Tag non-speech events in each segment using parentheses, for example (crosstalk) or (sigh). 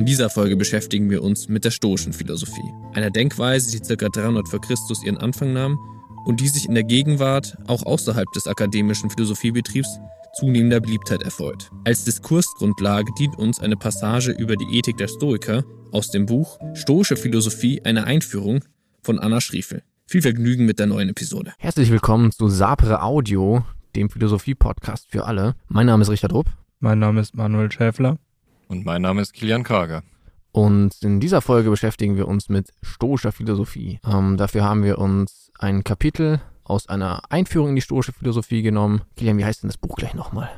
In dieser Folge beschäftigen wir uns mit der stoischen Philosophie, einer Denkweise, die ca. 300 vor Christus ihren Anfang nahm und die sich in der Gegenwart, auch außerhalb des akademischen Philosophiebetriebs, zunehmender Beliebtheit erfreut. Als Diskursgrundlage dient uns eine Passage über die Ethik der Stoiker aus dem Buch Stoische Philosophie, eine Einführung von Anna Schriefel. Viel Vergnügen mit der neuen Episode. Herzlich willkommen zu Sapre Audio, dem Philosophie-Podcast für alle. Mein Name ist Richard Rupp. Mein Name ist Manuel Schäfler. Und mein Name ist Kilian Karger. Und in dieser Folge beschäftigen wir uns mit stoischer Philosophie. Ähm, dafür haben wir uns ein Kapitel aus einer Einführung in die stoische Philosophie genommen. Kilian, wie heißt denn das Buch gleich nochmal?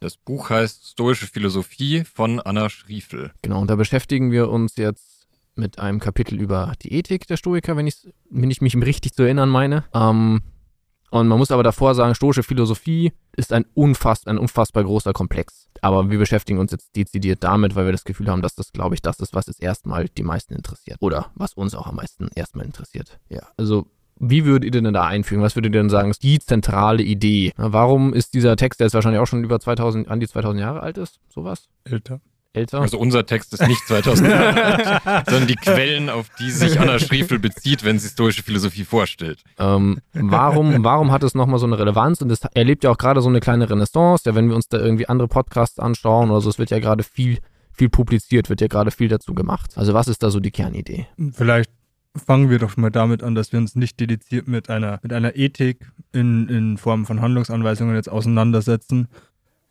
Das Buch heißt Stoische Philosophie von Anna Schriefel. Genau, und da beschäftigen wir uns jetzt mit einem Kapitel über die Ethik der Stoiker, wenn, wenn ich mich richtig zu erinnern meine. Ähm, und man muss aber davor sagen, stoische Philosophie ist ein, unfass, ein unfassbar großer Komplex. Aber wir beschäftigen uns jetzt dezidiert damit, weil wir das Gefühl haben, dass das, glaube ich, das ist, was jetzt erstmal die meisten interessiert. Oder was uns auch am meisten erstmal interessiert. Ja, also wie würdet ihr denn da einfügen? Was würdet ihr denn sagen, ist die zentrale Idee? Warum ist dieser Text, der jetzt wahrscheinlich auch schon über 2000, an die 2000 Jahre alt ist, sowas? Älter. Älter? Also unser Text ist nicht 2000 Jahre alt, sondern die Quellen, auf die sich Anna Schriefel bezieht, wenn sie historische Philosophie vorstellt. Ähm, warum, warum hat es nochmal so eine Relevanz? Und es erlebt ja auch gerade so eine kleine Renaissance. Ja, wenn wir uns da irgendwie andere Podcasts anschauen oder so, es wird ja gerade viel, viel publiziert, wird ja gerade viel dazu gemacht. Also was ist da so die Kernidee? Vielleicht fangen wir doch mal damit an, dass wir uns nicht dediziert mit einer, mit einer Ethik in, in Form von Handlungsanweisungen jetzt auseinandersetzen,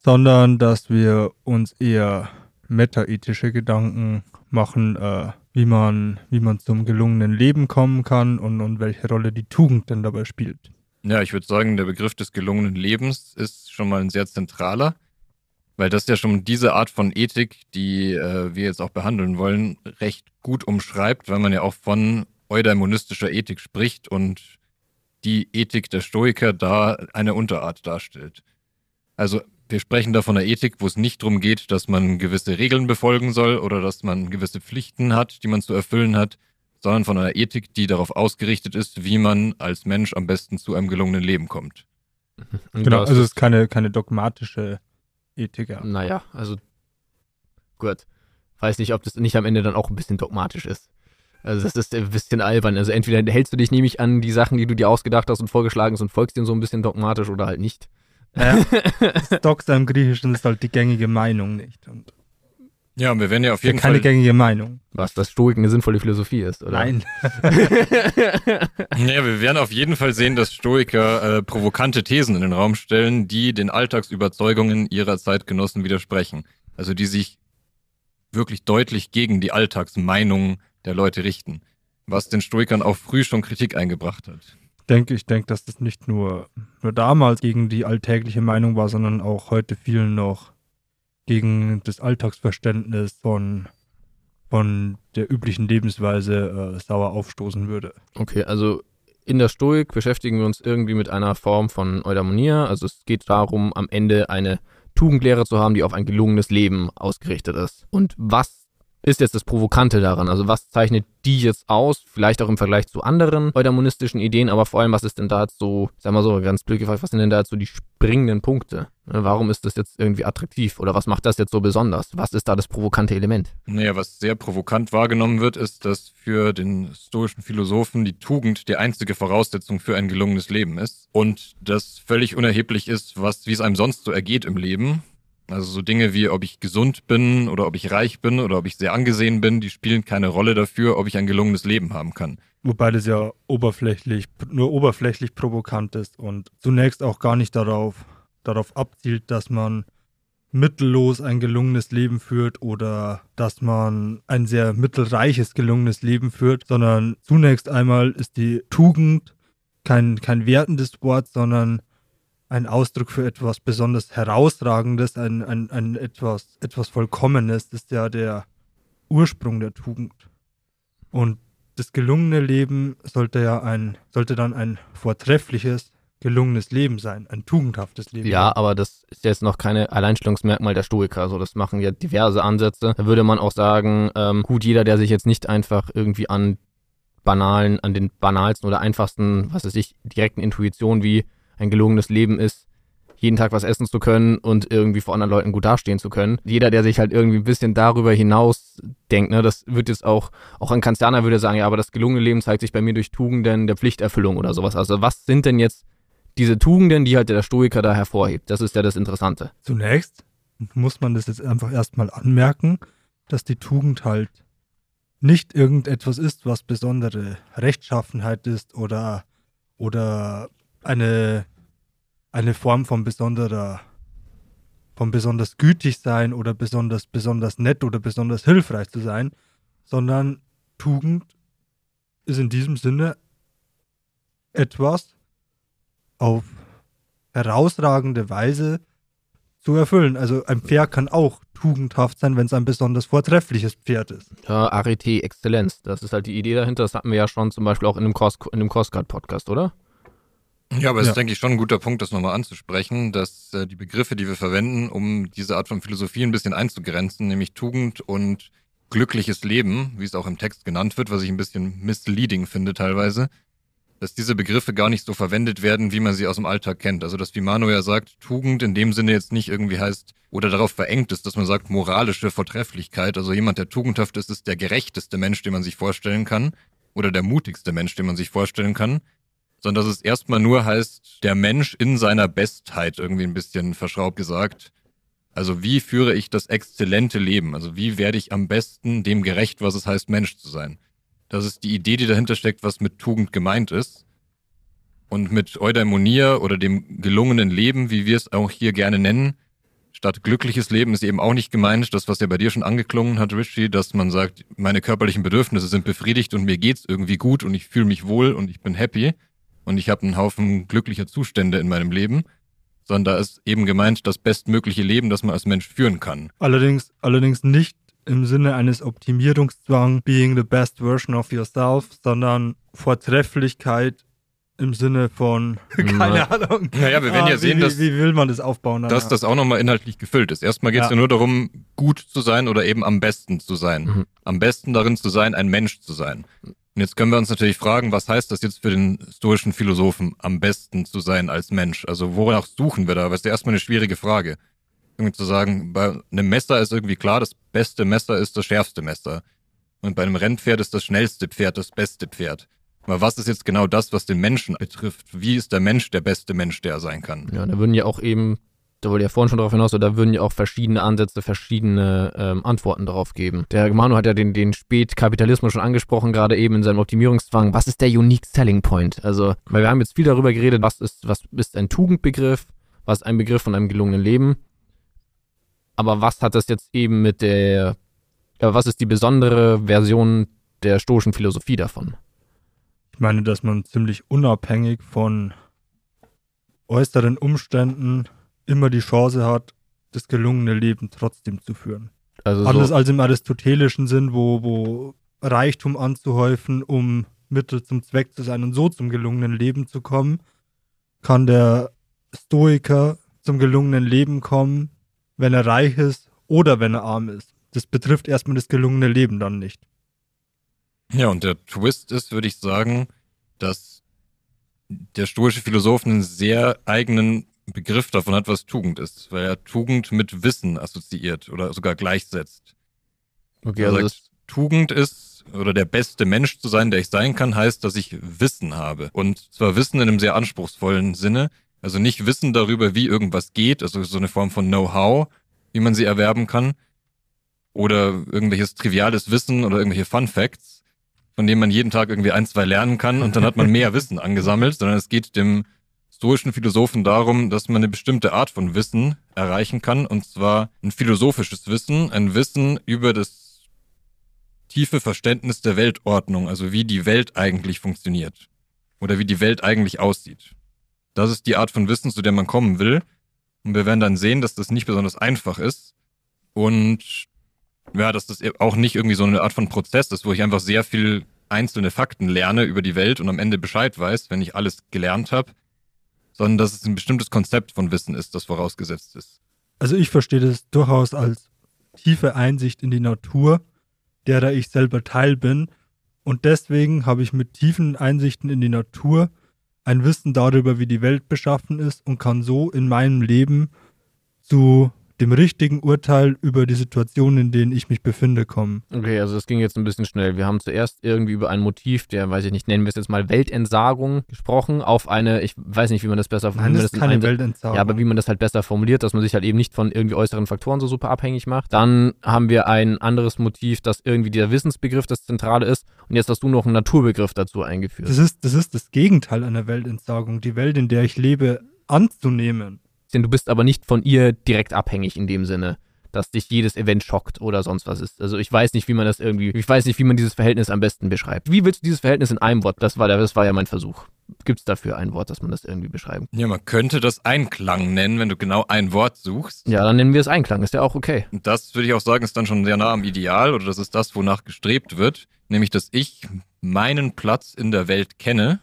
sondern dass wir uns eher metaethische Gedanken machen, äh, wie man, wie man zum gelungenen Leben kommen kann und, und welche Rolle die Tugend denn dabei spielt. Ja, ich würde sagen, der Begriff des gelungenen Lebens ist schon mal ein sehr zentraler, weil das ja schon diese Art von Ethik, die äh, wir jetzt auch behandeln wollen, recht gut umschreibt, weil man ja auch von eudaimonistischer Ethik spricht und die Ethik der Stoiker da eine Unterart darstellt. Also wir sprechen da von einer Ethik, wo es nicht darum geht, dass man gewisse Regeln befolgen soll oder dass man gewisse Pflichten hat, die man zu erfüllen hat, sondern von einer Ethik, die darauf ausgerichtet ist, wie man als Mensch am besten zu einem gelungenen Leben kommt. Und genau, also es ist keine, keine dogmatische Ethik. Ja. Naja, also gut. Weiß nicht, ob das nicht am Ende dann auch ein bisschen dogmatisch ist. Also das ist ein bisschen albern. Also entweder hältst du dich nämlich an die Sachen, die du dir ausgedacht hast und vorgeschlagen hast und folgst denen so ein bisschen dogmatisch oder halt nicht. Ja, (laughs) Stockster im Griechischen ist halt die gängige Meinung nicht. Und ja, wir werden ja auf jeden keine Fall. Keine gängige Meinung. Was, dass Stoik eine sinnvolle Philosophie ist, oder? Nein. ja, wir werden auf jeden Fall sehen, dass Stoiker äh, provokante Thesen in den Raum stellen, die den Alltagsüberzeugungen ihrer Zeitgenossen widersprechen. Also die sich wirklich deutlich gegen die Alltagsmeinung der Leute richten. Was den Stoikern auch früh schon Kritik eingebracht hat denke, ich denke, dass das nicht nur, nur damals gegen die alltägliche Meinung war, sondern auch heute vielen noch gegen das Alltagsverständnis von, von der üblichen Lebensweise äh, sauer aufstoßen würde. Okay, also in der Stoik beschäftigen wir uns irgendwie mit einer Form von Eudaimonia. Also es geht darum, am Ende eine Tugendlehre zu haben, die auf ein gelungenes Leben ausgerichtet ist. Und was ist jetzt das Provokante daran? Also was zeichnet die jetzt aus? Vielleicht auch im Vergleich zu anderen eudamonistischen Ideen, aber vor allem, was ist denn da jetzt so, sag mal so, ganz blöd gefragt, was sind denn da jetzt so die springenden Punkte? Ne, warum ist das jetzt irgendwie attraktiv? Oder was macht das jetzt so besonders? Was ist da das provokante Element? Naja, was sehr provokant wahrgenommen wird, ist, dass für den stoischen Philosophen die Tugend die einzige Voraussetzung für ein gelungenes Leben ist. Und das völlig unerheblich ist, was, wie es einem sonst so ergeht im Leben also so Dinge wie, ob ich gesund bin oder ob ich reich bin oder ob ich sehr angesehen bin, die spielen keine Rolle dafür, ob ich ein gelungenes Leben haben kann. Wobei das ja oberflächlich, nur oberflächlich provokant ist und zunächst auch gar nicht darauf, darauf abzielt, dass man mittellos ein gelungenes Leben führt oder dass man ein sehr mittelreiches gelungenes Leben führt, sondern zunächst einmal ist die Tugend kein, kein wertendes Wort, sondern ein Ausdruck für etwas besonders Herausragendes, ein, ein, ein etwas, etwas Vollkommenes, das ist ja der Ursprung der Tugend. Und das gelungene Leben sollte ja ein, sollte dann ein vortreffliches, gelungenes Leben sein, ein tugendhaftes Leben. Ja, aber das ist jetzt noch keine Alleinstellungsmerkmal der Stoiker. Also das machen ja diverse Ansätze. Da würde man auch sagen, ähm, gut, jeder, der sich jetzt nicht einfach irgendwie an banalen, an den banalsten oder einfachsten, was weiß ich, direkten Intuitionen wie ein gelungenes Leben ist, jeden Tag was essen zu können und irgendwie vor anderen Leuten gut dastehen zu können. Jeder, der sich halt irgendwie ein bisschen darüber hinaus denkt, ne, das wird jetzt auch, auch ein Kanzlerer würde sagen, ja, aber das gelungene Leben zeigt sich bei mir durch Tugenden der Pflichterfüllung oder sowas. Also was sind denn jetzt diese Tugenden, die halt der Stoiker da hervorhebt? Das ist ja das Interessante. Zunächst muss man das jetzt einfach erstmal anmerken, dass die Tugend halt nicht irgendetwas ist, was besondere Rechtschaffenheit ist oder, oder eine, eine Form von besonderer, von besonders gütig sein oder besonders, besonders nett oder besonders hilfreich zu sein, sondern Tugend ist in diesem Sinne etwas auf herausragende Weise zu erfüllen. Also ein Pferd kann auch tugendhaft sein, wenn es ein besonders vortreffliches Pferd ist. Ja, Arete Exzellenz, das ist halt die Idee dahinter. Das hatten wir ja schon zum Beispiel auch in dem, Cross, in dem Crossguard-Podcast, oder? Ja, aber es ja. ist, denke ich, schon ein guter Punkt, das nochmal anzusprechen, dass äh, die Begriffe, die wir verwenden, um diese Art von Philosophie ein bisschen einzugrenzen, nämlich Tugend und glückliches Leben, wie es auch im Text genannt wird, was ich ein bisschen misleading finde teilweise, dass diese Begriffe gar nicht so verwendet werden, wie man sie aus dem Alltag kennt. Also dass wie Manu ja sagt, Tugend in dem Sinne jetzt nicht irgendwie heißt oder darauf verengt ist, dass man sagt moralische Vortrefflichkeit. Also jemand, der tugendhaft ist, ist der gerechteste Mensch, den man sich vorstellen kann oder der mutigste Mensch, den man sich vorstellen kann. Sondern dass es erstmal nur heißt, der Mensch in seiner Bestheit irgendwie ein bisschen verschraubt gesagt. Also wie führe ich das exzellente Leben? Also wie werde ich am besten dem gerecht, was es heißt, Mensch zu sein? Das ist die Idee, die dahinter steckt, was mit Tugend gemeint ist. Und mit Eudaimonia oder dem gelungenen Leben, wie wir es auch hier gerne nennen, statt glückliches Leben ist eben auch nicht gemeint, das, was ja bei dir schon angeklungen hat, Richie, dass man sagt, meine körperlichen Bedürfnisse sind befriedigt und mir geht's irgendwie gut und ich fühle mich wohl und ich bin happy und ich habe einen Haufen glücklicher Zustände in meinem Leben, sondern da ist eben gemeint das bestmögliche Leben, das man als Mensch führen kann. Allerdings, allerdings nicht im Sinne eines Optimierungszwangs, being the best version of yourself, sondern Vortrefflichkeit im Sinne von, (laughs) keine Ahnung. Naja, wir werden ja ah, sehen, wie, dass, wie will man das aufbauen? Dass das auch nochmal inhaltlich gefüllt ist. Erstmal geht es ja. ja. nur darum, gut zu sein oder eben am besten zu sein. Mhm. Am besten darin zu sein, ein Mensch zu sein. Und jetzt können wir uns natürlich fragen, was heißt das jetzt für den stoischen Philosophen, am besten zu sein als Mensch? Also wonach suchen wir da? Das ist ja erstmal eine schwierige Frage irgendwie zu sagen, bei einem Messer ist irgendwie klar, das beste Messer ist das schärfste Messer. Und bei einem Rennpferd ist das schnellste Pferd das beste Pferd. Aber was ist jetzt genau das, was den Menschen betrifft? Wie ist der Mensch der beste Mensch, der er sein kann? Ja, da würden ja auch eben, da wollte ja vorhin schon darauf hinaus, da würden ja auch verschiedene Ansätze, verschiedene ähm, Antworten darauf geben. Der Manu hat ja den, den Spätkapitalismus schon angesprochen, gerade eben in seinem Optimierungszwang. Was ist der Unique Selling Point? Also, weil wir haben jetzt viel darüber geredet, was ist, was ist ein Tugendbegriff, was ist ein Begriff von einem gelungenen Leben. Aber was hat das jetzt eben mit der, ja, was ist die besondere Version der stoischen Philosophie davon? Ich meine, dass man ziemlich unabhängig von äußeren Umständen immer die Chance hat, das gelungene Leben trotzdem zu führen. Also Anders so als im aristotelischen Sinn, wo, wo Reichtum anzuhäufen, um Mittel zum Zweck zu sein und so zum gelungenen Leben zu kommen, kann der Stoiker zum gelungenen Leben kommen, wenn er reich ist oder wenn er arm ist. Das betrifft erstmal das gelungene Leben dann nicht. Ja, und der Twist ist, würde ich sagen, dass der stoische Philosoph einen sehr eigenen Begriff davon hat, was Tugend ist, weil er Tugend mit Wissen assoziiert oder sogar gleichsetzt. Okay, also sagt, Tugend ist oder der beste Mensch zu sein, der ich sein kann, heißt, dass ich Wissen habe. Und zwar Wissen in einem sehr anspruchsvollen Sinne, also nicht Wissen darüber, wie irgendwas geht, also so eine Form von Know-how, wie man sie erwerben kann. Oder irgendwelches triviales Wissen oder irgendwelche Fun Facts, von denen man jeden Tag irgendwie ein, zwei lernen kann und dann hat man mehr (laughs) Wissen angesammelt, sondern es geht dem stoischen Philosophen darum, dass man eine bestimmte Art von Wissen erreichen kann, und zwar ein philosophisches Wissen, ein Wissen über das tiefe Verständnis der Weltordnung, also wie die Welt eigentlich funktioniert oder wie die Welt eigentlich aussieht. Das ist die Art von Wissen, zu der man kommen will. Und wir werden dann sehen, dass das nicht besonders einfach ist. Und ja, dass das auch nicht irgendwie so eine Art von Prozess ist, wo ich einfach sehr viel einzelne Fakten lerne über die Welt und am Ende Bescheid weiß, wenn ich alles gelernt habe, sondern dass es ein bestimmtes Konzept von Wissen ist, das vorausgesetzt ist. Also ich verstehe das durchaus als tiefe Einsicht in die Natur, derer ich selber Teil bin. Und deswegen habe ich mit tiefen Einsichten in die Natur ein Wissen darüber, wie die Welt beschaffen ist und kann so in meinem Leben zu dem richtigen Urteil über die Situation, in denen ich mich befinde, kommen. Okay, also das ging jetzt ein bisschen schnell. Wir haben zuerst irgendwie über ein Motiv der, weiß ich nicht, nennen wir es jetzt mal Weltentsagung gesprochen, auf eine, ich weiß nicht, wie man das besser Nein, das ist keine ein, Weltentsagung. Ja, aber wie man das halt besser formuliert, dass man sich halt eben nicht von irgendwie äußeren Faktoren so super abhängig macht. Dann haben wir ein anderes Motiv, das irgendwie der Wissensbegriff das Zentrale ist. Und jetzt hast du noch einen Naturbegriff dazu eingeführt. Das ist, das ist das Gegenteil einer Weltentsagung, die Welt, in der ich lebe, anzunehmen. Du bist aber nicht von ihr direkt abhängig in dem Sinne, dass dich jedes Event schockt oder sonst was ist. Also ich weiß nicht, wie man das irgendwie, ich weiß nicht, wie man dieses Verhältnis am besten beschreibt. Wie willst du dieses Verhältnis in einem Wort? Das war, das war ja mein Versuch. Gibt es dafür ein Wort, dass man das irgendwie beschreiben kann? Ja, man könnte das Einklang nennen, wenn du genau ein Wort suchst. Ja, dann nennen wir es Einklang, ist ja auch okay. Und das würde ich auch sagen, ist dann schon sehr nah am Ideal oder das ist das, wonach gestrebt wird, nämlich dass ich meinen Platz in der Welt kenne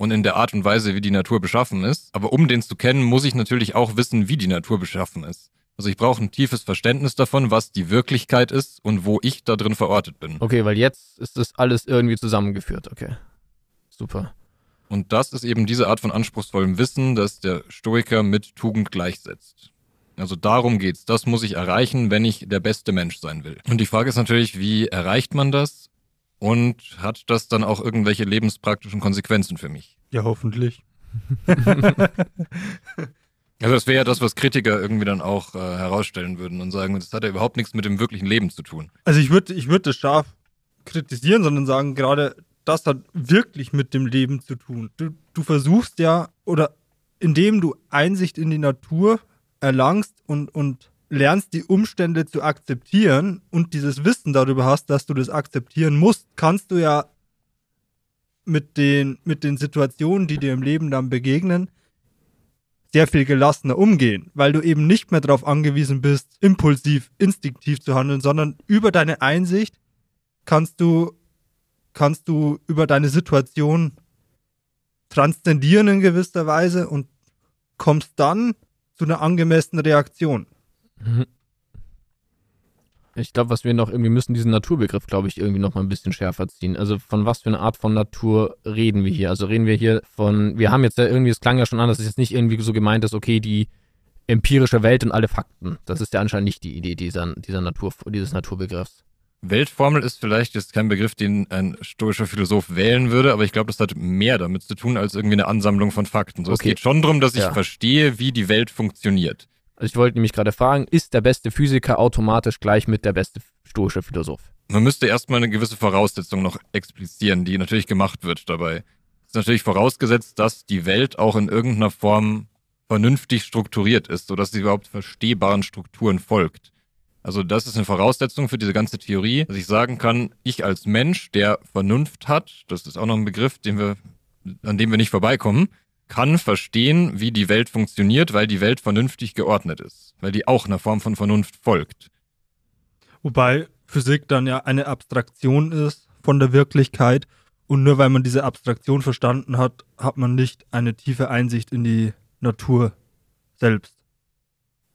und in der Art und Weise, wie die Natur beschaffen ist. Aber um den zu kennen, muss ich natürlich auch wissen, wie die Natur beschaffen ist. Also ich brauche ein tiefes Verständnis davon, was die Wirklichkeit ist und wo ich da drin verortet bin. Okay, weil jetzt ist das alles irgendwie zusammengeführt. Okay. Super. Und das ist eben diese Art von anspruchsvollem Wissen, das der Stoiker mit Tugend gleichsetzt. Also darum geht's. Das muss ich erreichen, wenn ich der beste Mensch sein will. Und die Frage ist natürlich, wie erreicht man das? Und hat das dann auch irgendwelche lebenspraktischen Konsequenzen für mich? Ja, hoffentlich. (laughs) Also das wäre ja das, was Kritiker irgendwie dann auch äh, herausstellen würden und sagen, das hat ja überhaupt nichts mit dem wirklichen Leben zu tun. Also ich würde ich würd das scharf kritisieren, sondern sagen, gerade das hat wirklich mit dem Leben zu tun. Du, du versuchst ja, oder indem du Einsicht in die Natur erlangst und, und lernst, die Umstände zu akzeptieren und dieses Wissen darüber hast, dass du das akzeptieren musst, kannst du ja mit den, mit den Situationen, die dir im Leben dann begegnen, sehr viel gelassener umgehen, weil du eben nicht mehr darauf angewiesen bist, impulsiv, instinktiv zu handeln, sondern über deine Einsicht kannst du, kannst du über deine Situation transzendieren in gewisser Weise und kommst dann zu einer angemessenen Reaktion. Ich glaube, was wir noch irgendwie müssen, diesen Naturbegriff, glaube ich, irgendwie noch mal ein bisschen schärfer ziehen. Also von was für eine Art von Natur reden wir hier? Also reden wir hier von, wir haben jetzt ja irgendwie, es klang ja schon an, dass es jetzt nicht irgendwie so gemeint ist, okay, die empirische Welt und alle Fakten. Das ist ja anscheinend nicht die Idee dieser, dieser Natur, dieses Naturbegriffs. Weltformel ist vielleicht jetzt kein Begriff, den ein stoischer Philosoph wählen würde, aber ich glaube, das hat mehr damit zu tun als irgendwie eine Ansammlung von Fakten. So, Okay. Es geht schon darum, dass ich Ja. verstehe, wie die Welt funktioniert. Also ich wollte nämlich gerade fragen, ist der beste Physiker automatisch gleich mit der beste stoische Philosoph? Man müsste erstmal eine gewisse Voraussetzung noch explizieren, die natürlich gemacht wird dabei. Es ist natürlich vorausgesetzt, dass die Welt auch in irgendeiner Form vernünftig strukturiert ist, sodass sie überhaupt verstehbaren Strukturen folgt. Also das ist eine Voraussetzung für diese ganze Theorie, dass ich sagen kann, ich als Mensch, der Vernunft hat, das ist auch noch ein Begriff, den wir, an dem wir nicht vorbeikommen, kann verstehen, wie die Welt funktioniert, weil die Welt vernünftig geordnet ist, weil die auch einer Form von Vernunft folgt. Wobei Physik dann ja eine Abstraktion ist von der Wirklichkeit und nur weil man diese Abstraktion verstanden hat, hat man nicht eine tiefe Einsicht in die Natur selbst.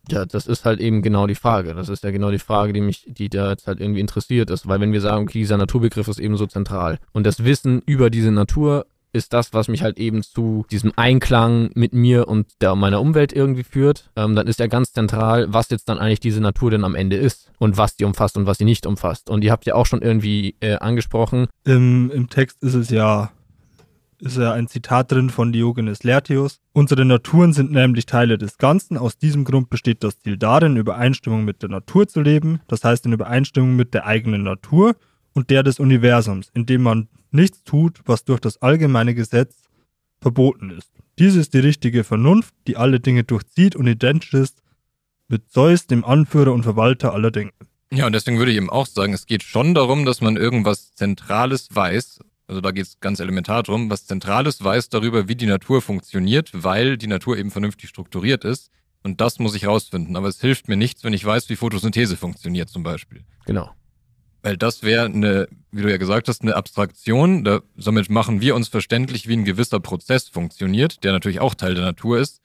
Ja, das ist halt eben genau die Frage. Das ist ja genau die Frage, die mich, die da jetzt halt irgendwie interessiert ist. Weil wenn wir sagen, okay, dieser Naturbegriff ist eben so zentral und das Wissen über diese Natur ist das, was mich halt eben zu diesem Einklang mit mir und der meiner Umwelt irgendwie führt, ähm, dann ist ja ganz zentral, was jetzt dann eigentlich diese Natur denn am Ende ist und was die umfasst und was sie nicht umfasst. Und ihr habt ja auch schon irgendwie äh, angesprochen, Im, Im Text ist es ja, ist ja ein Zitat drin von Diogenes Laertius. Unsere Naturen sind nämlich Teile des Ganzen. Aus diesem Grund besteht das Ziel darin, in Übereinstimmung mit der Natur zu leben. Das heißt in Übereinstimmung mit der eigenen Natur und der des Universums, indem man nichts tut, was durch das allgemeine Gesetz verboten ist. Dies ist die richtige Vernunft, die alle Dinge durchzieht und identisch ist mit Zeus, dem Anführer und Verwalter aller Dinge. Ja, und deswegen würde ich eben auch sagen, es geht schon darum, dass man irgendwas Zentrales weiß. Also da geht es ganz elementar drum, was Zentrales weiß darüber, wie die Natur funktioniert, weil die Natur eben vernünftig strukturiert ist. Und das muss ich rausfinden. Aber es hilft mir nichts, wenn ich weiß, wie Photosynthese funktioniert zum Beispiel. genau. Weil das wäre eine, wie du ja gesagt hast, eine Abstraktion. Da, somit machen wir uns verständlich, wie ein gewisser Prozess funktioniert, der natürlich auch Teil der Natur ist.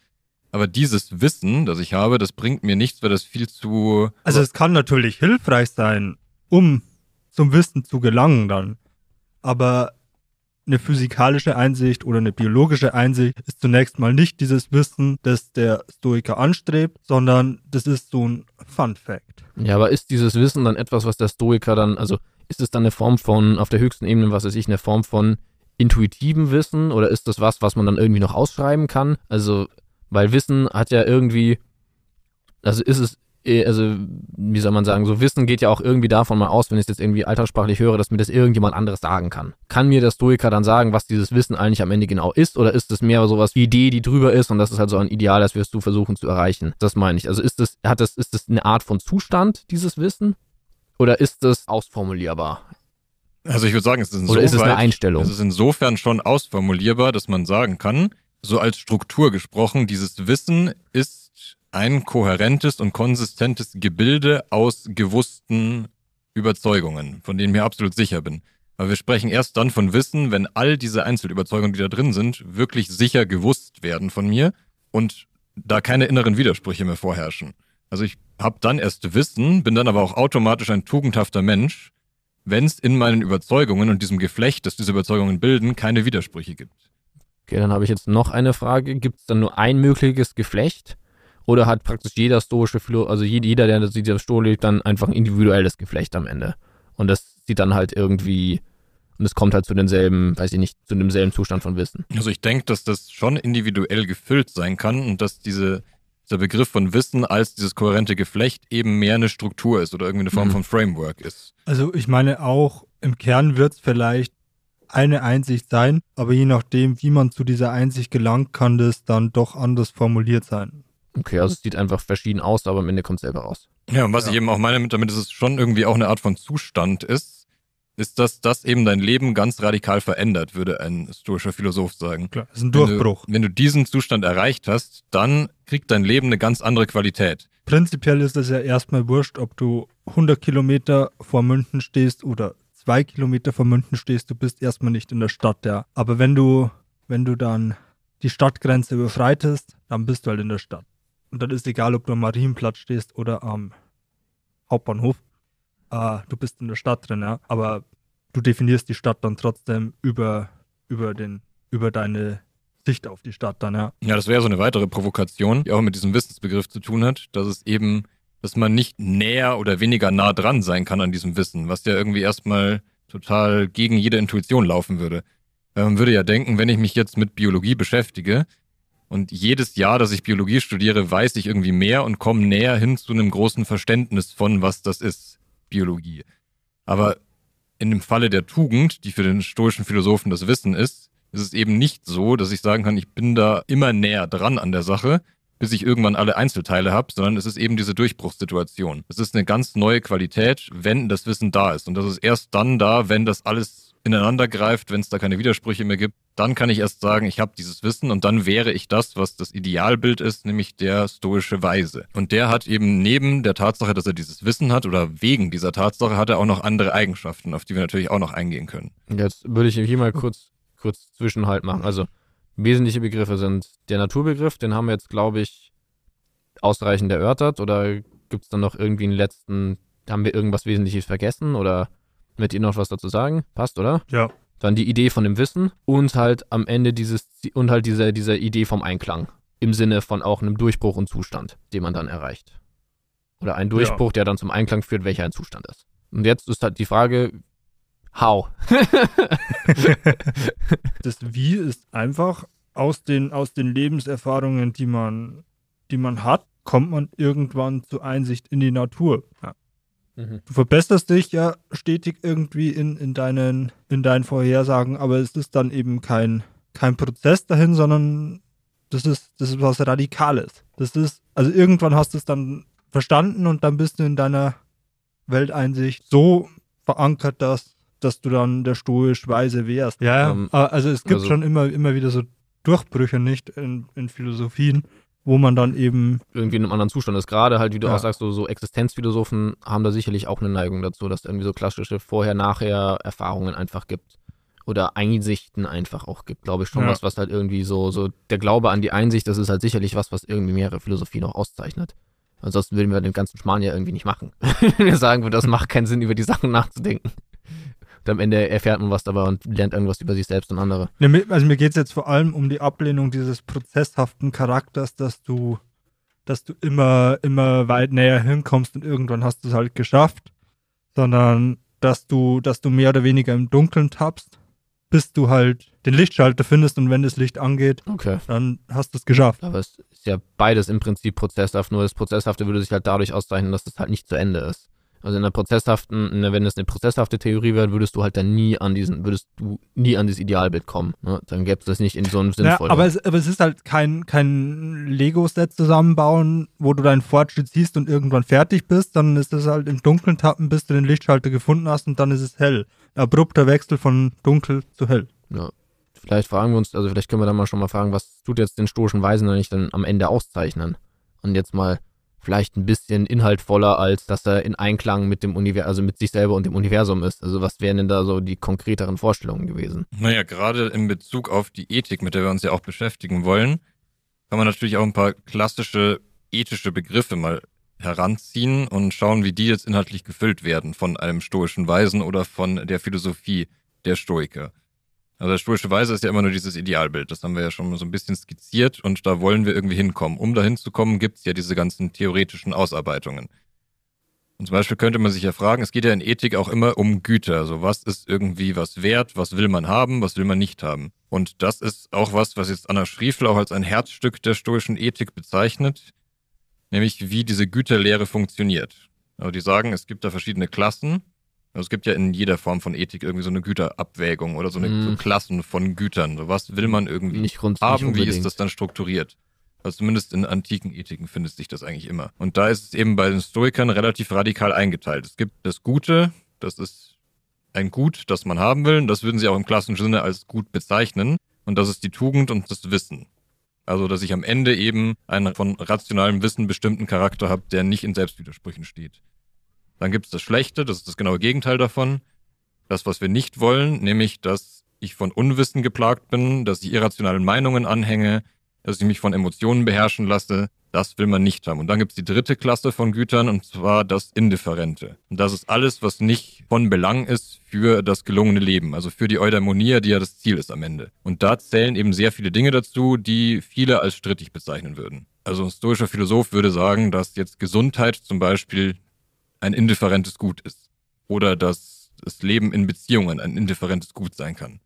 Aber dieses Wissen, das ich habe, das bringt mir nichts, weil das viel zu Also es kann natürlich hilfreich sein, um zum Wissen zu gelangen dann. Aber eine physikalische Einsicht oder eine biologische Einsicht ist zunächst mal nicht dieses Wissen, das der Stoiker anstrebt, sondern das ist so ein Fun Fact. Ja, aber ist dieses Wissen dann etwas, was der Stoiker dann, also ist es dann eine Form von, auf der höchsten Ebene, was weiß ich, eine Form von intuitivem Wissen oder ist das was, was man dann irgendwie noch ausschreiben kann? Also, weil Wissen hat ja irgendwie, also ist es also wie soll man sagen, so Wissen geht ja auch irgendwie davon mal aus, wenn ich es jetzt irgendwie alltagssprachlich höre, dass mir das irgendjemand anderes sagen kann. Kann mir der Stoiker dann sagen, was dieses Wissen eigentlich am Ende genau ist, oder ist es mehr sowas wie Idee, die drüber ist und das ist halt so ein Ideal, das wirst du versuchen zu erreichen? Das meine ich. Also ist das, hat das, ist das eine Art von Zustand, dieses Wissen? Oder ist das ausformulierbar? Also ich würde sagen, es ist insofern, Oder ist es eine Einstellung? Es ist insofern schon ausformulierbar, dass man sagen kann, so als Struktur gesprochen, dieses Wissen ist ein kohärentes und konsistentes Gebilde aus gewussten Überzeugungen, von denen ich mir absolut sicher bin. Aber wir sprechen erst dann von Wissen, wenn all diese Einzelüberzeugungen, die da drin sind, wirklich sicher gewusst werden von mir und da keine inneren Widersprüche mehr vorherrschen. Also ich habe dann erst Wissen, bin dann aber auch automatisch ein tugendhafter Mensch, wenn es in meinen Überzeugungen und diesem Geflecht, das diese Überzeugungen bilden, keine Widersprüche gibt. Okay, dann habe ich jetzt noch eine Frage. Gibt es dann nur ein mögliches Geflecht? Oder hat praktisch jeder stoische Philo, also jeder, der dieser Stoa lebt, dann einfach ein individuelles Geflecht am Ende? Und das sieht dann halt irgendwie, und es kommt halt zu denselben, weiß ich nicht, zu demselben Zustand von Wissen. Also ich denke, dass das schon individuell gefüllt sein kann und dass diese, dieser Begriff von Wissen als dieses kohärente Geflecht eben mehr eine Struktur ist oder irgendwie eine Form Mhm. von Framework ist. Also ich meine auch, im Kern wird es vielleicht eine Einsicht sein, aber je nachdem, wie man zu dieser Einsicht gelangt, kann das dann doch anders formuliert sein. Okay, also es sieht einfach verschieden aus, aber am Ende kommt es selber raus. Ja, und was Ja. ich eben auch meine mit damit, dass es schon irgendwie auch eine Art von Zustand ist, ist, dass das eben dein Leben ganz radikal verändert, würde ein stoischer Philosoph sagen. Klar, das ist ein Wenn Durchbruch. Du, wenn du diesen Zustand erreicht hast, dann kriegt dein Leben eine ganz andere Qualität. Prinzipiell ist es ja erstmal wurscht, ob du 100 Kilometer vor München stehst oder zwei Kilometer vor München stehst, du bist erstmal nicht in der Stadt, ja. Aber wenn du, wenn du dann die Stadtgrenze überschreitest, dann bist du halt in der Stadt. Und dann ist egal, ob du am Marienplatz stehst oder am Hauptbahnhof. Äh, du bist in der Stadt drin, ja. Aber du definierst die Stadt dann trotzdem über, über den, über deine Sicht auf die Stadt dann, ja. Ja, das wäre so eine weitere Provokation, die auch mit diesem Wissensbegriff zu tun hat, dass es eben, dass man nicht näher oder weniger nah dran sein kann an diesem Wissen, was ja irgendwie erstmal total gegen jede Intuition laufen würde. Man würde ja denken, wenn ich mich jetzt mit Biologie beschäftige und jedes Jahr, dass ich Biologie studiere, weiß ich irgendwie mehr und komme näher hin zu einem großen Verständnis von, was das ist, Biologie. Aber in dem Falle der Tugend, die für den stoischen Philosophen das Wissen ist, ist es eben nicht so, dass ich sagen kann, ich bin da immer näher dran an der Sache, bis ich irgendwann alle Einzelteile habe, sondern es ist eben diese Durchbruchssituation. Es ist eine ganz neue Qualität, wenn das Wissen da ist. Und das ist erst dann da, wenn das alles ineinander greift, wenn es da keine Widersprüche mehr gibt. Dann kann ich erst sagen, ich habe dieses Wissen und dann wäre ich das, was das Idealbild ist, nämlich der stoische Weise. Und der hat eben neben der Tatsache, dass er dieses Wissen hat oder wegen dieser Tatsache hat er auch noch andere Eigenschaften, auf die wir natürlich auch noch eingehen können. Jetzt würde ich hier mal kurz, kurz Zwischenhalt machen. Also wesentliche Begriffe sind der Naturbegriff, den haben wir jetzt, glaube ich, ausreichend erörtert. Oder gibt es dann noch irgendwie einen letzten, haben wir irgendwas Wesentliches vergessen? Oder wird ihr noch was dazu sagen? Passt, oder? Ja. Dann die Idee von dem Wissen und halt am Ende dieses und halt diese, diese Idee vom Einklang. Im Sinne von auch einem Durchbruch und Zustand, den man dann erreicht. Oder ein Durchbruch, der dann zum Einklang führt, welcher ein Zustand ist. Und jetzt ist halt die Frage, how? (laughs) Das Wie ist einfach aus den, aus den Lebenserfahrungen, die man, die man hat, kommt man irgendwann zur Einsicht in die Natur. Ja. Du verbesserst dich ja stetig irgendwie in, in, deinen, in deinen Vorhersagen, aber es ist dann eben kein, kein Prozess dahin, sondern das ist, das ist was Radikales. Das ist, also irgendwann hast du es dann verstanden und dann bist du in deiner Welteinsicht so verankert, dass, dass du dann der stoisch Weise wärst. Ja. Ähm, also es gibt also- schon immer, immer wieder so Durchbrüche nicht in, in Philosophien, wo man dann eben irgendwie in einem anderen Zustand ist. Gerade halt, wie du Ja. auch sagst, so, so Existenzphilosophen haben da sicherlich auch eine Neigung dazu, dass es irgendwie so klassische Vorher-Nachher-Erfahrungen einfach gibt. Oder Einsichten einfach auch gibt, glaube ich schon Ja. was, was halt irgendwie so, so der Glaube an die Einsicht, das ist halt sicherlich was, was irgendwie mehrere Philosophien auch auszeichnet. Ansonsten würden wir den ganzen Schmarrn ja irgendwie nicht machen. (laughs) wir sagen, das macht keinen Sinn, über die Sachen nachzudenken. Und am Ende erfährt man was dabei und lernt irgendwas über sich selbst und andere. Also mir geht es jetzt vor allem um die Ablehnung dieses prozesshaften Charakters, dass du, dass du immer, immer weit näher hinkommst und irgendwann hast du es halt geschafft, sondern dass du, dass du mehr oder weniger im Dunkeln tappst, bis du halt den Lichtschalter findest und wenn das Licht angeht, Okay. dann hast du es geschafft. Aber es ist ja beides im Prinzip prozesshaft, nur das Prozesshafte würde sich halt dadurch auszeichnen, dass es halt nicht zu Ende ist. Also in der prozesshaften, wenn es eine prozesshafte Theorie wäre, würdest du halt dann nie an diesen, würdest du nie an dieses Idealbild kommen. Ne? Dann gäbe es das nicht in so einem Ja, sinnvollen. aber, es, aber es ist halt kein, kein Lego-Set zusammenbauen, wo du deinen Fortschritt siehst und irgendwann fertig bist, es ist halt im Dunkeln tappen, bis du den Lichtschalter gefunden hast und dann ist es hell. Ein abrupter Wechsel von dunkel zu hell. vielleicht fragen wir uns, also vielleicht können wir dann mal schon mal fragen, was tut jetzt den stoischen Weisen eigentlich dann am Ende auszeichnen? Und jetzt mal vielleicht ein bisschen inhaltvoller, als dass er in Einklang mit dem Universum, also mit sich selber und dem Universum ist. Also was wären denn da so die konkreteren Vorstellungen gewesen? Naja, gerade in Bezug auf die Ethik, mit der wir uns ja auch beschäftigen wollen, kann man natürlich auch ein paar klassische ethische Begriffe mal heranziehen und schauen, wie die jetzt inhaltlich gefüllt werden von einem stoischen Weisen oder von der Philosophie der Stoiker. Also der stoische Weise ist ja immer nur dieses Idealbild, das haben wir ja schon so ein bisschen skizziert und da wollen wir irgendwie hinkommen. Um dahin zu kommen, gibt's ja diese ganzen theoretischen Ausarbeitungen. Und zum Beispiel könnte man sich ja fragen, es geht ja in Ethik auch immer um Güter. Also was ist irgendwie was wert, was will man haben, was will man nicht haben. Und das ist auch was, was jetzt Anna Schriefel auch als ein Herzstück der stoischen Ethik bezeichnet, nämlich wie diese Güterlehre funktioniert. Also die sagen, es gibt da verschiedene Klassen. Also es gibt ja in jeder Form von Ethik irgendwie so eine Güterabwägung oder so eine Mhm. so Klassen von Gütern. So was will man irgendwie Nicht grund haben, nicht wie ist das dann strukturiert? Also zumindest in antiken Ethiken findet sich das eigentlich immer. Und da ist es eben bei den Stoikern relativ radikal eingeteilt. Es gibt das Gute, das ist ein Gut, das man haben will, und das würden sie auch im klassischen Sinne als Gut bezeichnen. Und das ist die Tugend und das Wissen. Also, dass ich am Ende eben einen von rationalem Wissen bestimmten Charakter habe, der nicht in Selbstwidersprüchen steht. Dann gibt es das Schlechte, das ist das genaue Gegenteil davon. Das, was wir nicht wollen, nämlich, dass ich von Unwissen geplagt bin, dass ich irrationalen Meinungen anhänge, dass ich mich von Emotionen beherrschen lasse, das will man nicht haben. Und dann gibt es die dritte Klasse von Gütern, und zwar das Indifferente. Und das ist alles, was nicht von Belang ist für das gelungene Leben, also für die Eudaimonia, die ja das Ziel ist am Ende. Und da zählen eben sehr viele Dinge dazu, die viele als strittig bezeichnen würden. Also ein stoischer Philosoph würde sagen, dass jetzt Gesundheit zum Beispiel ein indifferentes Gut ist. Oder dass das Leben in Beziehungen ein indifferentes Gut sein kann.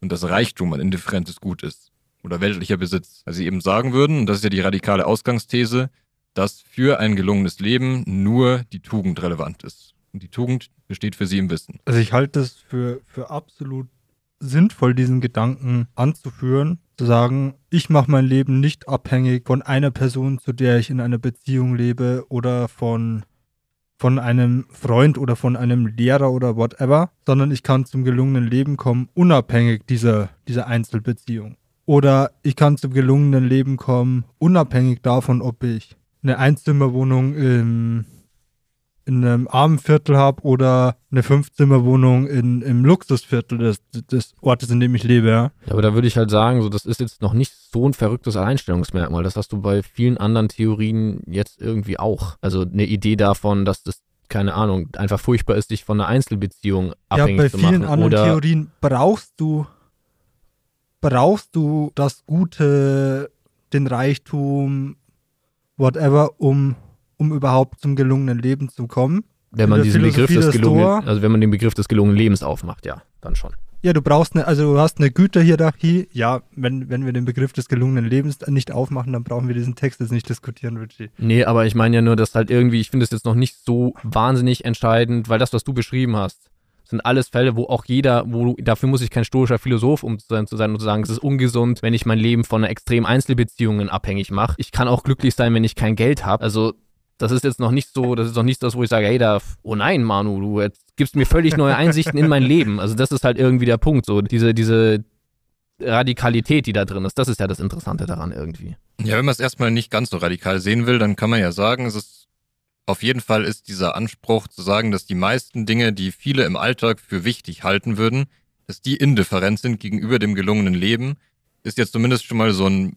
Und dass Reichtum ein indifferentes Gut ist. Oder weltlicher Besitz. Also sie eben sagen würden, und das ist ja die radikale Ausgangsthese, dass für ein gelungenes Leben nur die Tugend relevant ist. Und die Tugend besteht für sie im Wissen. Also ich halte es für, für absolut sinnvoll, diesen Gedanken anzuführen, zu sagen, ich mache mein Leben nicht abhängig von einer Person, zu der ich in einer Beziehung lebe oder von, von einem Freund oder von einem Lehrer oder whatever, sondern ich kann zum gelungenen Leben kommen, unabhängig dieser, dieser Einzelbeziehung. Oder ich kann zum gelungenen Leben kommen, unabhängig davon, ob ich eine Einzimmerwohnung im in einem armen Viertel habe oder eine Fünfzimmerwohnung in, im Luxusviertel des, des Ortes, in dem ich lebe. Ja. Ja, aber da würde ich halt sagen, so, das ist jetzt noch nicht so ein verrücktes Alleinstellungsmerkmal. Das hast du bei vielen anderen Theorien jetzt irgendwie auch. Also eine Idee davon, dass das, keine Ahnung, einfach furchtbar ist, sich von einer Einzelbeziehung ja, abhängig bei zu vielen machen. anderen Oder Theorien brauchst du brauchst du das Gute, den Reichtum, whatever, um, um überhaupt zum gelungenen Leben zu kommen. wenn man diesen Begriff des gelungenen, also wenn man den Begriff des gelungenen Lebens aufmacht, ja, dann schon. Ja, du brauchst eine, also du hast eine Güterhierarchie. Ja, wenn, wenn wir den Begriff des gelungenen Lebens nicht aufmachen, dann brauchen wir diesen Text jetzt nicht diskutieren, Richie. Nee, aber ich meine ja nur, dass halt irgendwie, ich finde es jetzt noch nicht so wahnsinnig entscheidend, weil das, was du beschrieben hast, sind alles Fälle, wo auch jeder, wo dafür muss ich kein stoischer Philosoph, um zu sein, zu sein und zu sagen, es ist ungesund, wenn ich mein Leben von einer extremen Einzelbeziehungen abhängig mache. Ich kann auch glücklich sein, wenn ich kein Geld habe. Also das ist jetzt noch nicht so, das ist noch nicht das, wo ich sage, hey, da, oh nein, Manu, du jetzt gibst mir völlig neue Einsichten in mein Leben. Also das ist halt irgendwie der Punkt, so diese, diese Radikalität, die da drin ist, das ist ja das Interessante daran irgendwie. Ja, wenn man es erstmal nicht ganz so radikal sehen will, dann kann man ja sagen, es ist auf jeden Fall ist dieser Anspruch zu sagen, dass die meisten Dinge, die viele im Alltag für wichtig halten würden, dass die indifferent sind gegenüber dem gelungenen Leben, ist jetzt zumindest schon mal so ein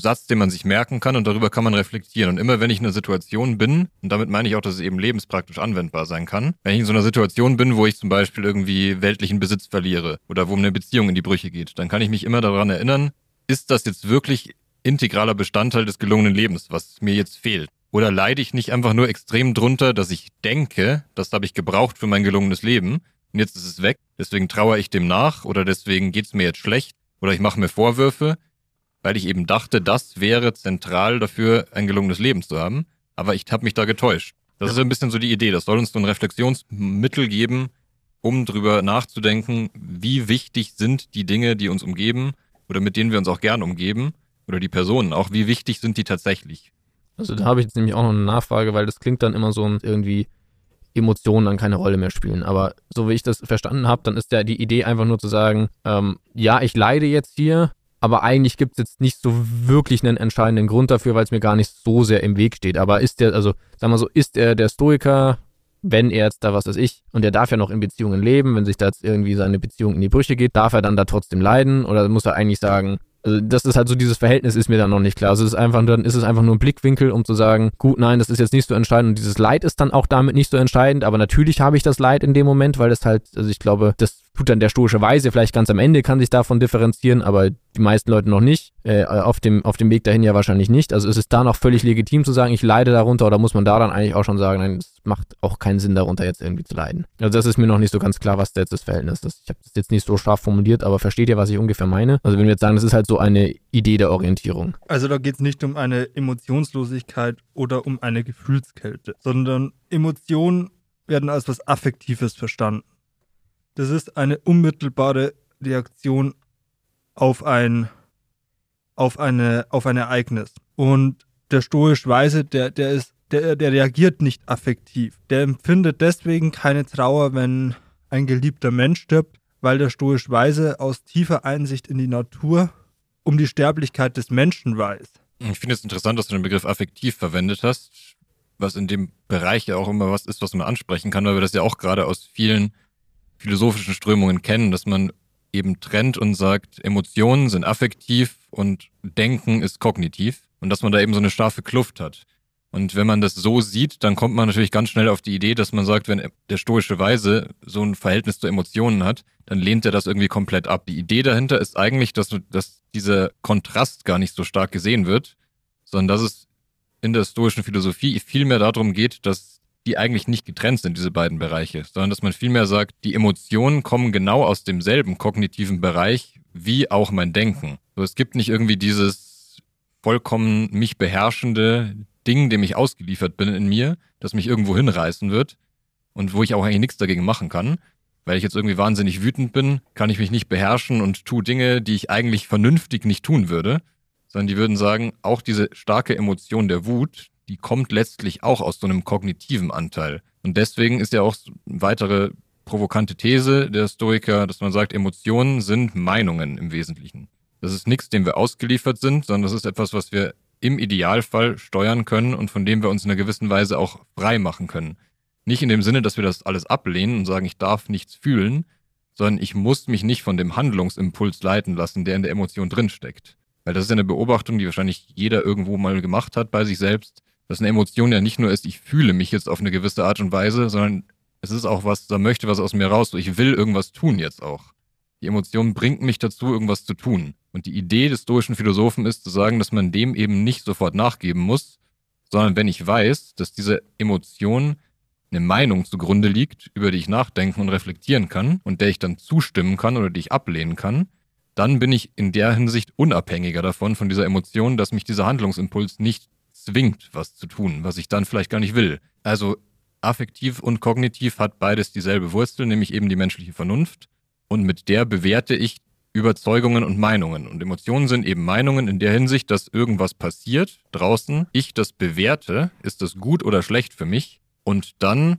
Satz, den man sich merken kann und darüber kann man reflektieren. Und immer wenn ich in einer Situation bin, und damit meine ich auch, dass es eben lebenspraktisch anwendbar sein kann, wenn ich in so einer Situation bin, wo ich zum Beispiel irgendwie weltlichen Besitz verliere oder wo eine Beziehung in die Brüche geht, dann kann ich mich immer daran erinnern, ist das jetzt wirklich integraler Bestandteil des gelungenen Lebens, was mir jetzt fehlt? Oder leide ich nicht einfach nur extrem drunter, dass ich denke, das habe ich gebraucht für mein gelungenes Leben und jetzt ist es weg, deswegen trauere ich dem nach oder deswegen geht's mir jetzt schlecht oder ich mache mir Vorwürfe, weil ich eben dachte, das wäre zentral dafür, ein gelungenes Leben zu haben. Aber ich habe mich da getäuscht. Das ja. ist ein bisschen so die Idee. Das soll uns so ein Reflexionsmittel geben, um drüber nachzudenken, wie wichtig sind die Dinge, die uns umgeben oder mit denen wir uns auch gern umgeben oder die Personen auch, wie wichtig sind die tatsächlich? Also da habe ich jetzt nämlich auch noch eine Nachfrage, weil das klingt dann immer so irgendwie Emotionen dann keine Rolle mehr spielen. Aber so wie ich das verstanden habe, dann ist ja die Idee einfach nur zu sagen, ähm, ja, ich leide jetzt hier, aber eigentlich gibt es jetzt nicht so wirklich einen entscheidenden Grund dafür, weil es mir gar nicht so sehr im Weg steht. Aber ist der, also sagen wir so, ist er der Stoiker, wenn er jetzt da, was weiß ich, und er darf ja noch in Beziehungen leben, wenn sich da jetzt irgendwie seine Beziehung in die Brüche geht, darf er dann da trotzdem leiden? Oder muss er eigentlich sagen, also das ist halt so, dieses Verhältnis ist mir dann noch nicht klar. Also es ist einfach, dann ist es einfach nur ein Blickwinkel, um zu sagen, gut, nein, das ist jetzt nicht so entscheidend und dieses Leid ist dann auch damit nicht so entscheidend, aber natürlich habe ich das Leid in dem Moment, weil das halt, also ich glaube, das tut dann der stoische Weise vielleicht ganz am Ende, kann sich davon differenzieren, aber die meisten Leute noch nicht. Äh, auf, dem, auf dem Weg dahin ja wahrscheinlich nicht. Also ist es da noch völlig legitim zu sagen, ich leide darunter oder muss man da dann eigentlich auch schon sagen, nein, es macht auch keinen Sinn darunter jetzt irgendwie zu leiden. Also das ist mir noch nicht so ganz klar, was jetzt das Verhältnis ist. Ich habe das jetzt nicht so scharf formuliert, aber versteht ihr, was ich ungefähr meine? Also wenn wir jetzt sagen, das ist halt so eine Idee der Orientierung. Also da geht es nicht um eine Emotionslosigkeit oder um eine Gefühlskälte, sondern Emotionen werden als was Affektives verstanden. Das ist eine unmittelbare Reaktion auf ein, auf eine, auf ein Ereignis. Und der stoisch Weise, der, der ist, der, der reagiert nicht affektiv. Der empfindet deswegen keine Trauer, wenn ein geliebter Mensch stirbt, weil der stoisch Weise aus tiefer Einsicht in die Natur um die Sterblichkeit des Menschen weiß. Ich finde es interessant, dass du den Begriff affektiv verwendet hast, was in dem Bereich ja auch immer was ist, was man ansprechen kann, weil wir das ja auch gerade aus vielen philosophischen Strömungen kennen, dass man eben trennt und sagt, Emotionen sind affektiv und Denken ist kognitiv und dass man da eben so eine scharfe Kluft hat. Und wenn man das so sieht, dann kommt man natürlich ganz schnell auf die Idee, dass man sagt, wenn der stoische Weise so ein Verhältnis zu Emotionen hat, dann lehnt er das irgendwie komplett ab. Die Idee dahinter ist eigentlich, dass, dass dieser Kontrast gar nicht so stark gesehen wird, sondern dass es in der stoischen Philosophie viel mehr darum geht, dass die eigentlich nicht getrennt sind, diese beiden Bereiche, sondern dass man vielmehr sagt, die Emotionen kommen genau aus demselben kognitiven Bereich wie auch mein Denken. So, es gibt nicht irgendwie dieses vollkommen mich beherrschende Ding, dem ich ausgeliefert bin in mir, das mich irgendwo hinreißen wird und wo ich auch eigentlich nichts dagegen machen kann. Weil ich jetzt irgendwie wahnsinnig wütend bin, kann ich mich nicht beherrschen und tue Dinge, die ich eigentlich vernünftig nicht tun würde, sondern die würden sagen, auch diese starke Emotion der Wut, die kommt letztlich auch aus so einem kognitiven Anteil. Und deswegen ist ja auch eine weitere provokante These der Stoiker, dass man sagt, Emotionen sind Meinungen im Wesentlichen. Das ist nichts, dem wir ausgeliefert sind, sondern das ist etwas, was wir im Idealfall steuern können und von dem wir uns in einer gewissen Weise auch frei machen können. Nicht in dem Sinne, dass wir das alles ablehnen und sagen, ich darf nichts fühlen, sondern ich muss mich nicht von dem Handlungsimpuls leiten lassen, der in der Emotion drinsteckt. Weil das ist eine Beobachtung, die wahrscheinlich jeder irgendwo mal gemacht hat bei sich selbst, dass eine Emotion ja nicht nur ist, ich fühle mich jetzt auf eine gewisse Art und Weise, sondern es ist auch was, da möchte was aus mir raus, so ich will irgendwas tun jetzt auch. Die Emotion bringt mich dazu, irgendwas zu tun. Und die Idee des stoischen Philosophen ist zu sagen, dass man dem eben nicht sofort nachgeben muss, sondern wenn ich weiß, dass diese Emotion eine Meinung zugrunde liegt, über die ich nachdenken und reflektieren kann und der ich dann zustimmen kann oder die ich ablehnen kann, dann bin ich in der Hinsicht unabhängiger davon, von dieser Emotion, dass mich dieser Handlungsimpuls nicht zwingt, was zu tun, was ich dann vielleicht gar nicht will. Also affektiv und kognitiv hat beides dieselbe Wurzel, nämlich eben die menschliche Vernunft. Und mit der bewerte ich Überzeugungen und Meinungen. Und Emotionen sind eben Meinungen in der Hinsicht, dass irgendwas passiert draußen, ich das bewerte, ist das gut oder schlecht für mich und dann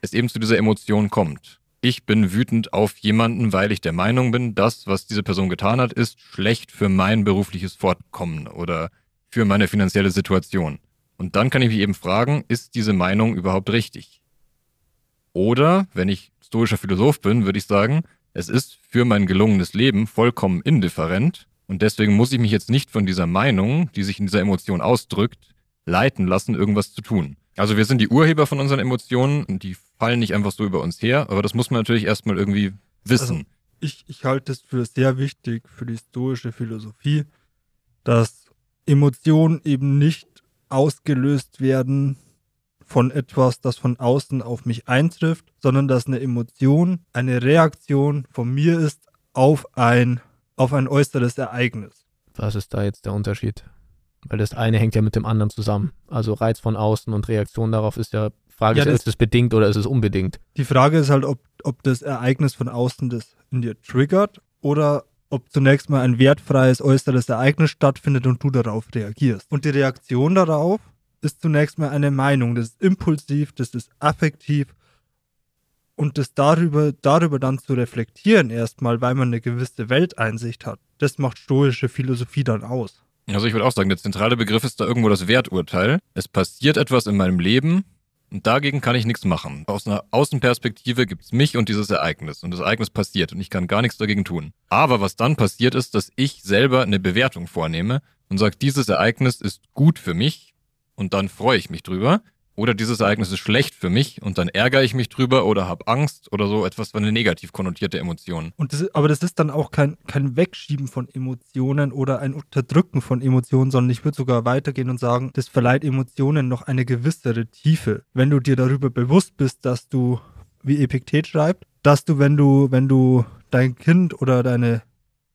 es eben zu dieser Emotion kommt. Ich bin wütend auf jemanden, weil ich der Meinung bin, das, was diese Person getan hat, ist schlecht für mein berufliches Fortkommen oder für meine finanzielle Situation. Und dann kann ich mich eben fragen, ist diese Meinung überhaupt richtig? Oder, wenn ich stoischer Philosoph bin, würde ich sagen, es ist für mein gelungenes Leben vollkommen indifferent, Und deswegen muss ich mich jetzt nicht von dieser Meinung, die sich in dieser Emotion ausdrückt, leiten lassen, irgendwas zu tun. Also wir sind die Urheber von unseren Emotionen und die fallen nicht einfach so über uns her, aber das muss man natürlich erstmal irgendwie wissen. Also ich, ich halte es für sehr wichtig für die stoische Philosophie, dass Emotionen eben nicht ausgelöst werden von etwas, das von außen auf mich eintrifft, sondern dass eine Emotion eine Reaktion von mir ist auf ein auf ein äußeres Ereignis. Was ist da jetzt der Unterschied? Weil das eine hängt ja mit dem anderen zusammen. Also Reiz von außen und Reaktion darauf ist ja, Frage Ja, ist, das- ist es bedingt oder ist es unbedingt? Die Frage ist halt, ob, ob das Ereignis von außen das in dir triggert oder ob zunächst mal ein wertfreies äußeres Ereignis stattfindet und du darauf reagierst. Und die Reaktion darauf ist zunächst mal eine Meinung. Das ist impulsiv, das ist affektiv. Und das darüber, darüber dann zu reflektieren erstmal, weil man eine gewisse Welteinsicht hat, das macht stoische Philosophie dann aus. Also ich würde auch sagen, der zentrale Begriff ist da irgendwo das Werturteil. Es passiert etwas in meinem Leben und dagegen kann ich nichts machen. Aus einer Außenperspektive gibt's mich und dieses Ereignis und das Ereignis passiert und ich kann gar nichts dagegen tun. Aber was dann passiert ist, dass ich selber eine Bewertung vornehme und sage, dieses Ereignis ist gut für mich und dann freue ich mich drüber. Oder dieses Ereignis ist schlecht für mich und dann ärgere ich mich drüber oder habe Angst oder so etwas für eine negativ konnotierte Emotion. Und das, ist- aber das ist dann auch kein, kein Wegschieben von Emotionen oder ein Unterdrücken von Emotionen, sondern ich würde sogar weitergehen und sagen, das verleiht Emotionen noch eine gewissere Tiefe. Wenn du dir darüber bewusst bist, dass du, wie Epiktet schreibt, dass du, wenn du, wenn du dein Kind oder deine,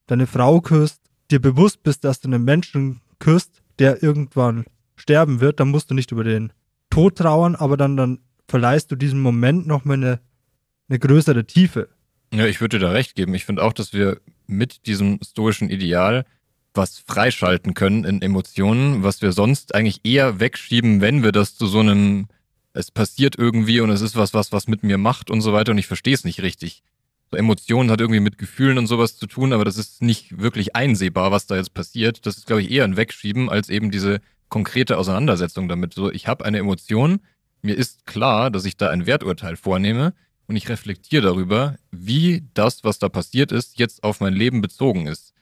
deine Frau küsst, dir bewusst bist, dass du einen Menschen küsst, der irgendwann sterben wird, dann musst du nicht über den Tod trauern, aber dann, dann verleihst du diesem Moment nochmal eine, eine größere Tiefe. Ja, ich würde dir da recht geben. Ich finde auch, dass wir mit diesem stoischen Ideal was freischalten können in Emotionen, was wir sonst eigentlich eher wegschieben, wenn wir das zu so einem, es passiert irgendwie und es ist was, was was mit mir macht und so weiter und ich verstehe es nicht richtig. So Emotionen hat irgendwie mit Gefühlen und sowas zu tun, aber das ist nicht wirklich einsehbar, was da jetzt passiert. Das ist, glaube ich, eher ein Wegschieben als eben diese konkrete Auseinandersetzung damit. So, ich habe eine Emotion, mir ist klar, dass ich da ein Werturteil vornehme und ich reflektiere darüber, wie das, was da passiert ist, jetzt auf mein Leben bezogen ist.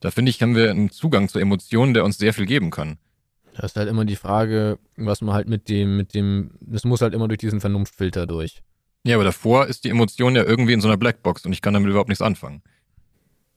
Da finde ich, haben wir einen Zugang zu Emotionen, der uns sehr viel geben kann. Da ist halt immer die Frage, was man halt mit dem, mit dem, das muss halt immer durch diesen Vernunftfilter durch. Ja, aber davor ist die Emotion ja irgendwie in so einer Blackbox und ich kann damit überhaupt nichts anfangen.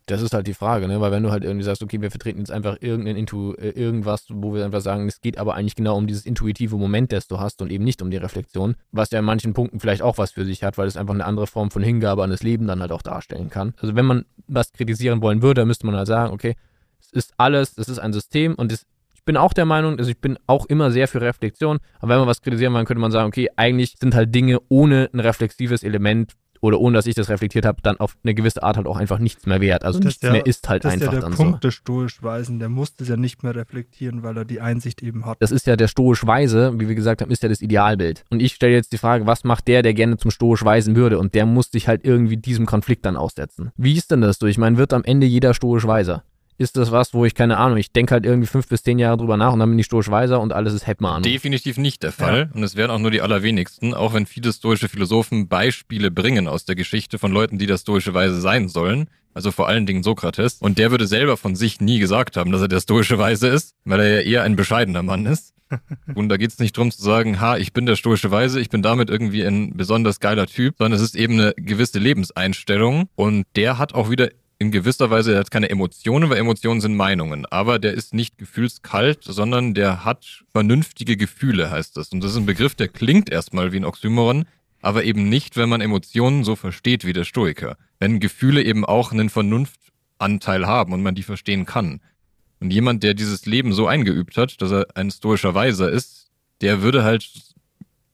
Das ist halt die Frage, ne? Weil wenn du halt irgendwie sagst, okay, wir vertreten jetzt einfach irgendein Intu, äh, irgendwas, wo wir einfach sagen, es geht aber eigentlich genau um dieses intuitive Moment, das du hast und eben nicht um die Reflexion, was ja in manchen Punkten vielleicht auch was für sich hat, weil es einfach eine andere Form von Hingabe an das Leben dann halt auch darstellen kann. Also wenn man was kritisieren wollen würde, dann müsste man halt sagen, okay, es ist alles, es ist ein System und es, ich bin auch der Meinung, also ich bin auch immer sehr für Reflexion, aber wenn man was kritisieren wollen, könnte man sagen, okay, eigentlich sind halt Dinge ohne ein reflexives Element oder ohne dass ich das reflektiert habe, dann auf eine gewisse Art halt auch einfach nichts mehr wert. Also nichts ist ja- mehr ist halt Das ist ja einfach der dann Punkt so. des stoisch Weisen. Der muss das ja nicht mehr reflektieren, weil er die Einsicht eben hat. Das ist ja der stoisch Weise, wie wir gesagt haben, ist ja das Idealbild. Und ich stelle jetzt die Frage, was macht der, der gerne zum stoisch Weisen würde? Und der muss sich halt irgendwie diesem Konflikt dann aussetzen. Wie ist denn das so? Ich meine, wird am Ende jeder stoisch Weiser? Ist das was, wo ich keine Ahnung, ich denke halt irgendwie fünf bis zehn Jahre drüber nach und dann bin ich stoisch Weiser und alles ist Heppmann. Definitiv nicht der Fall. Und es wären auch nur die allerwenigsten, auch wenn viele stoische Philosophen Beispiele bringen aus der Geschichte von Leuten, die das stoische Weise sein sollen. Also vor allen Dingen Sokrates. Und der würde selber von sich nie gesagt haben, dass er der stoische Weise ist, weil er ja eher ein bescheidener Mann ist. (laughs) Und da geht es nicht drum zu sagen, ha, ich bin der stoische Weise, ich bin damit irgendwie ein besonders geiler Typ, sondern es ist eben eine gewisse Lebenseinstellung. Und der hat auch wieder in gewisser Weise, er hat keine Emotionen, weil Emotionen sind Meinungen. Aber der ist nicht gefühlskalt, sondern der hat vernünftige Gefühle, heißt das. Und das ist ein Begriff, der klingt erstmal wie ein Oxymoron, aber eben nicht, wenn man Emotionen so versteht wie der Stoiker. Wenn Gefühle eben auch einen Vernunftanteil haben und man die verstehen kann. Und jemand, der dieses Leben so eingeübt hat, dass er ein stoischer Weiser ist, der würde halt,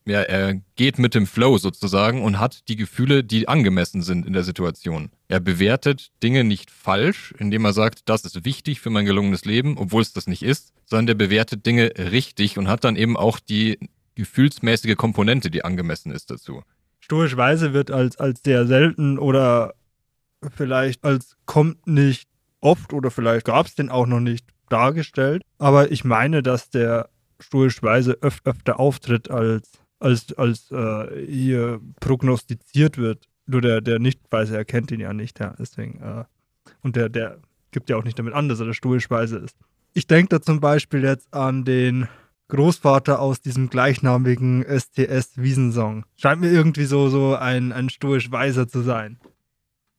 ja, er geht mit dem Flow sozusagen und hat die Gefühle, die angemessen sind in der Situation. Er bewertet Dinge nicht falsch, indem er sagt, das ist wichtig für mein gelungenes Leben, obwohl es das nicht ist, sondern der bewertet Dinge richtig und hat dann eben auch die gefühlsmäßige Komponente, die angemessen ist dazu. Stoisch Weise wird als, als sehr selten oder vielleicht als kommt nicht oft oder vielleicht gab es den auch noch nicht dargestellt. Aber ich meine, dass der Stoisch Weise öf öfter auftritt, als, als, als äh, hier prognostiziert wird. Nur der, der Nicht-Weise erkennt ihn ja nicht, ja. Deswegen, äh, und der, der Gibt ja auch nicht damit an, dass er der stoisch weise ist. Ich denke da zum Beispiel jetzt an den Großvater aus diesem gleichnamigen STS-Wiesensong. Scheint mir irgendwie so, so ein, ein stoisch weiser zu sein.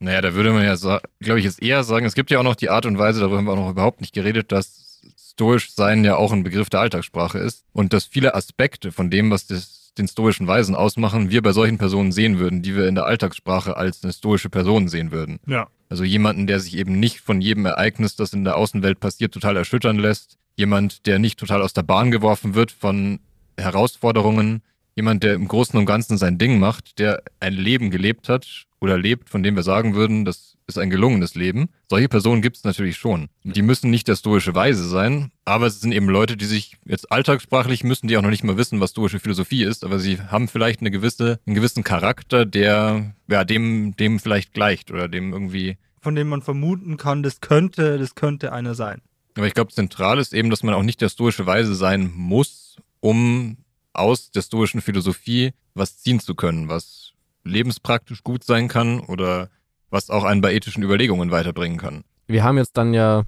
Naja, da würde man ja, glaube ich, jetzt eher sagen, es gibt ja auch noch die Art und Weise, darüber haben wir auch noch überhaupt nicht geredet, dass stoisch sein ja auch ein Begriff der Alltagssprache ist und dass viele Aspekte von dem, was das, den stoischen Weisen ausmachen, wir bei solchen Personen sehen würden, die wir in der Alltagssprache als eine stoische Person sehen würden. Ja. Also jemanden, der sich eben nicht von jedem Ereignis, das in der Außenwelt passiert, total erschüttern lässt. Jemand, der nicht total aus der Bahn geworfen wird von Herausforderungen. Jemand, der im Großen und Ganzen sein Ding macht, der ein Leben gelebt hat oder lebt, von dem wir sagen würden, das ist ein gelungenes Leben. Solche Personen gibt es natürlich schon. Die müssen nicht der stoische Weise sein, aber es sind eben Leute, die sich jetzt alltagssprachlich müssen die auch noch nicht mal wissen, was stoische Philosophie ist, aber sie haben vielleicht eine gewisse, einen gewissen Charakter, der ja dem, dem vielleicht gleicht oder dem irgendwie. Von dem man vermuten kann, das könnte, das könnte einer sein. Aber ich glaube, zentral ist eben, dass man auch nicht der stoische Weise sein muss, um aus der stoischen Philosophie was ziehen zu können, was lebenspraktisch gut sein kann oder was auch einen bei ethischen Überlegungen weiterbringen kann. Wir haben jetzt dann ja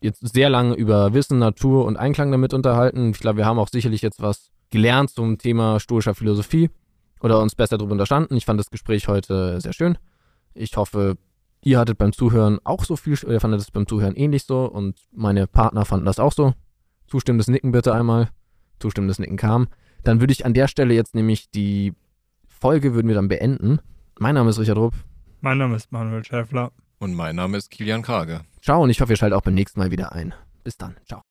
jetzt sehr lange über Wissen, Natur und Einklang damit unterhalten. Ich glaube, wir haben auch sicherlich jetzt was gelernt zum Thema stoischer Philosophie oder uns besser darüber unterstanden. Ich fand das Gespräch heute sehr schön. Ich hoffe, ihr hattet beim Zuhören auch so viel, ihr fandet es beim Zuhören ähnlich so und meine Partner fanden das auch so. Zustimmendes Nicken bitte einmal. Zustimmendes Nicken kam. Dann würde ich an der Stelle jetzt nämlich die Folge würden wir dann beenden. Mein Name ist Richard Rupp. Mein Name ist Manuel Schäffler. Und mein Name ist Kilian Krage. Ciao und ich hoffe, ihr schaltet auch beim nächsten Mal wieder ein. Bis dann. Ciao.